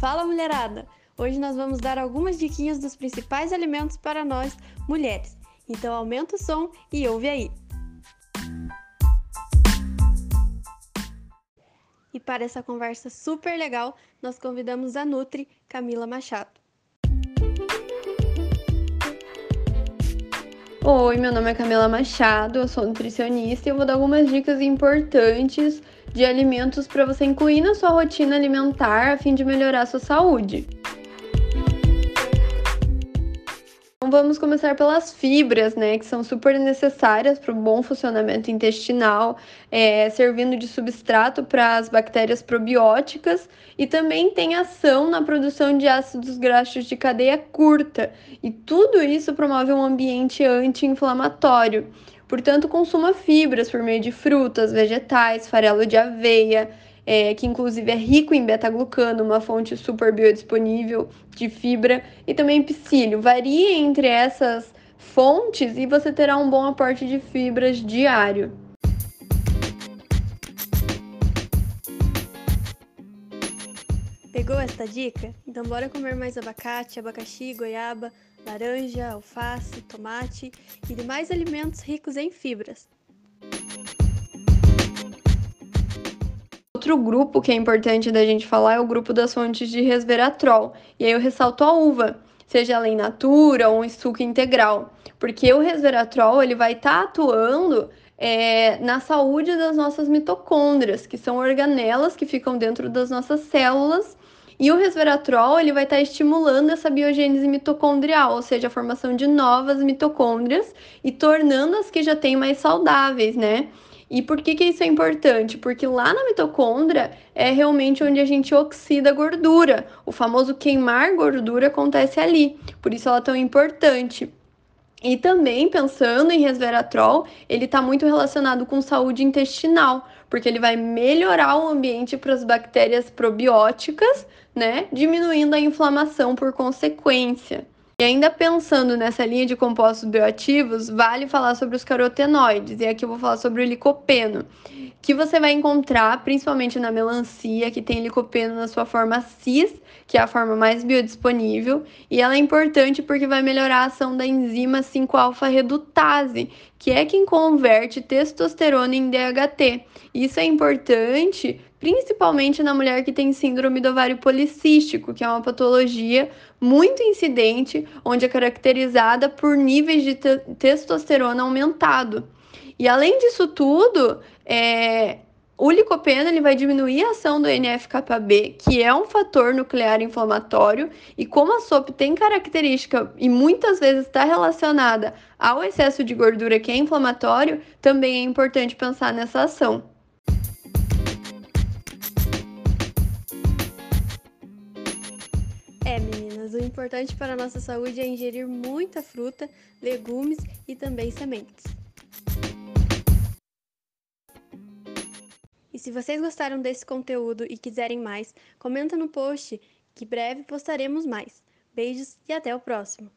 Fala mulherada! Hoje nós vamos dar algumas diquinhas dos principais alimentos para nós, mulheres. Então aumenta o som e ouve aí! E para essa conversa super legal, nós convidamos a Nutri Camila Machado. Oi, meu nome é Camila Machado, eu sou nutricionista e eu vou dar algumas dicas importantes de alimentos para você incluir na sua rotina alimentar a fim de melhorar a sua saúde. Então vamos começar pelas fibras, né, que são super necessárias para o bom funcionamento intestinal, é, servindo de substrato para as bactérias probióticas e também tem ação na produção de ácidos graxos de cadeia curta. E tudo isso promove um ambiente anti-inflamatório. Portanto, consuma fibras por meio de frutas, vegetais, farelo de aveia, é, que inclusive é rico em beta-glucano, uma fonte super biodisponível de fibra, e também psyllium. Varie entre essas fontes e você terá um bom aporte de fibras diário. Pegou esta dica? Então bora comer mais abacate, abacaxi, goiaba, laranja, alface, tomate e demais alimentos ricos em fibras. Outro grupo que é importante da gente falar é o grupo das fontes de resveratrol. E aí eu ressalto a uva, seja ela in natura ou em suco integral, porque o resveratrol ele vai estar tá atuando é, na saúde das nossas mitocôndrias, que são organelas que ficam dentro das nossas células e o resveratrol ele vai estar tá estimulando essa biogênese mitocondrial, ou seja, a formação de novas mitocôndrias e tornando as que já têm mais saudáveis, né? E por que, que isso é importante? Porque lá na mitocôndria é realmente onde a gente oxida gordura. O famoso queimar gordura acontece ali. Por isso ela é tão importante. E também pensando em resveratrol, ele está muito relacionado com saúde intestinal, porque ele vai melhorar o ambiente para as bactérias probióticas, né? Diminuindo a inflamação por consequência. E ainda pensando nessa linha de compostos bioativos, vale falar sobre os carotenoides. E aqui eu vou falar sobre o licopeno, que você vai encontrar principalmente na melancia, que tem licopeno na sua forma cis, que é a forma mais biodisponível, e ela é importante porque vai melhorar a ação da enzima 5-alfa-redutase, que é quem converte testosterona em DHT. Isso é importante principalmente na mulher que tem síndrome do ovário policístico, que é uma patologia muito incidente, onde é caracterizada por níveis de te testosterona aumentado. E além disso tudo, é, o licopeno ele vai diminuir a ação do NF-κB, que é um fator nuclear inflamatório, e como a SOP tem característica e muitas vezes está relacionada ao excesso de gordura que é inflamatório, também é importante pensar nessa ação. É, meninas, o importante para a nossa saúde é ingerir muita fruta, legumes e também sementes. E se vocês gostaram desse conteúdo e quiserem mais, comenta no post que breve postaremos mais. Beijos e até o próximo.